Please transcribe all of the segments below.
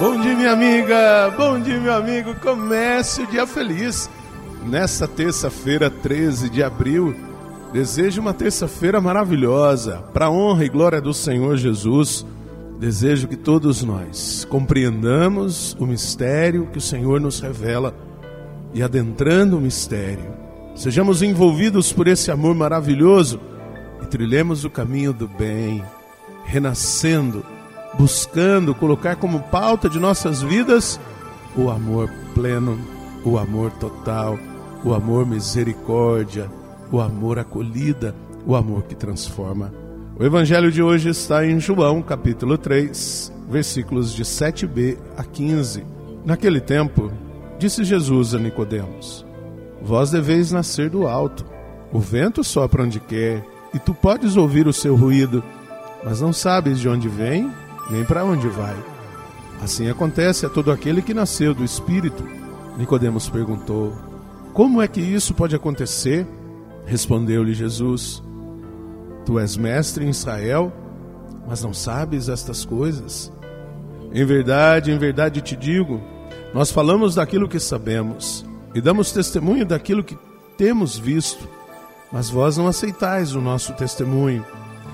Bom dia, minha amiga. Bom dia, meu amigo. Comece o dia feliz. Nesta terça-feira, 13 de abril, desejo uma terça-feira maravilhosa. Para honra e glória do Senhor Jesus, desejo que todos nós compreendamos o mistério que o Senhor nos revela e adentrando o mistério, sejamos envolvidos por esse amor maravilhoso e trilhemos o caminho do bem, renascendo buscando colocar como pauta de nossas vidas o amor pleno, o amor total, o amor misericórdia, o amor acolhida, o amor que transforma. O evangelho de hoje está em João, capítulo 3, versículos de 7b a 15. Naquele tempo, disse Jesus a Nicodemos: Vós deveis nascer do alto. O vento sopra onde quer, e tu podes ouvir o seu ruído, mas não sabes de onde vem nem para onde vai. Assim acontece a todo aquele que nasceu do Espírito. Nicodemos perguntou: Como é que isso pode acontecer? Respondeu-lhe Jesus: Tu és mestre em Israel, mas não sabes estas coisas. Em verdade, em verdade te digo, nós falamos daquilo que sabemos e damos testemunho daquilo que temos visto, mas vós não aceitais o nosso testemunho.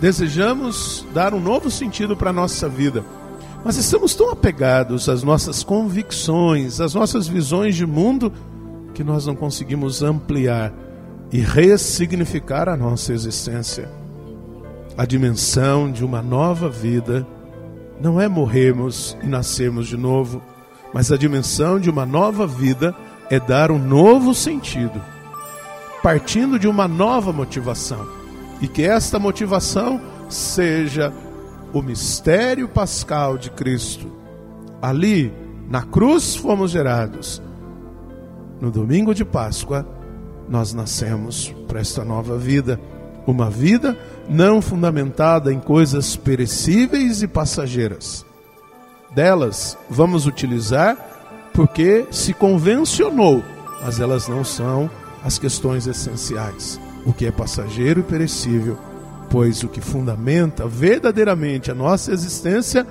desejamos dar um novo sentido para a nossa vida, mas estamos tão apegados às nossas convicções, às nossas visões de mundo, que nós não conseguimos ampliar e ressignificar a nossa existência. A dimensão de uma nova vida não é morrermos e nascermos de novo, mas a dimensão de uma nova vida é dar um novo sentido, partindo de uma nova motivação e que esta motivação seja o mistério pascal de Cristo. Ali, na cruz, fomos gerados. No domingo de Páscoa, nós nascemos para esta nova vida. Uma vida não fundamentada em coisas perecíveis e passageiras. Delas vamos utilizar porque se convencionou, mas elas não são as questões essenciais o que é passageiro e perecível, pois o que fundamenta verdadeiramente a nossa existência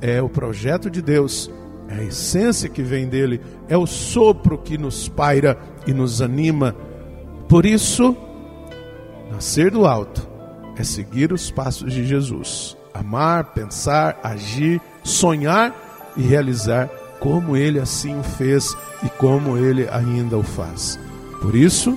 é o projeto de Deus, é a essência que vem dele, é o sopro que nos paira e nos anima. Por isso, nascer do alto é seguir os passos de Jesus, amar, pensar, agir, sonhar e realizar como ele assim o fez e como ele ainda o faz. Por isso,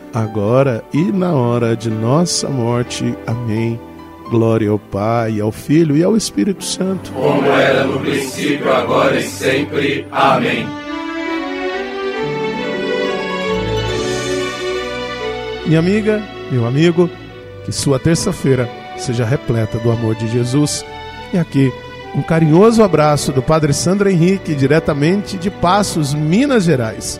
agora e na hora de nossa morte. Amém. Glória ao Pai, ao Filho e ao Espírito Santo. Como era no princípio, agora e sempre. Amém. Minha amiga, meu amigo, que sua terça-feira seja repleta do amor de Jesus. E aqui, um carinhoso abraço do Padre Sandro Henrique, diretamente de Passos, Minas Gerais.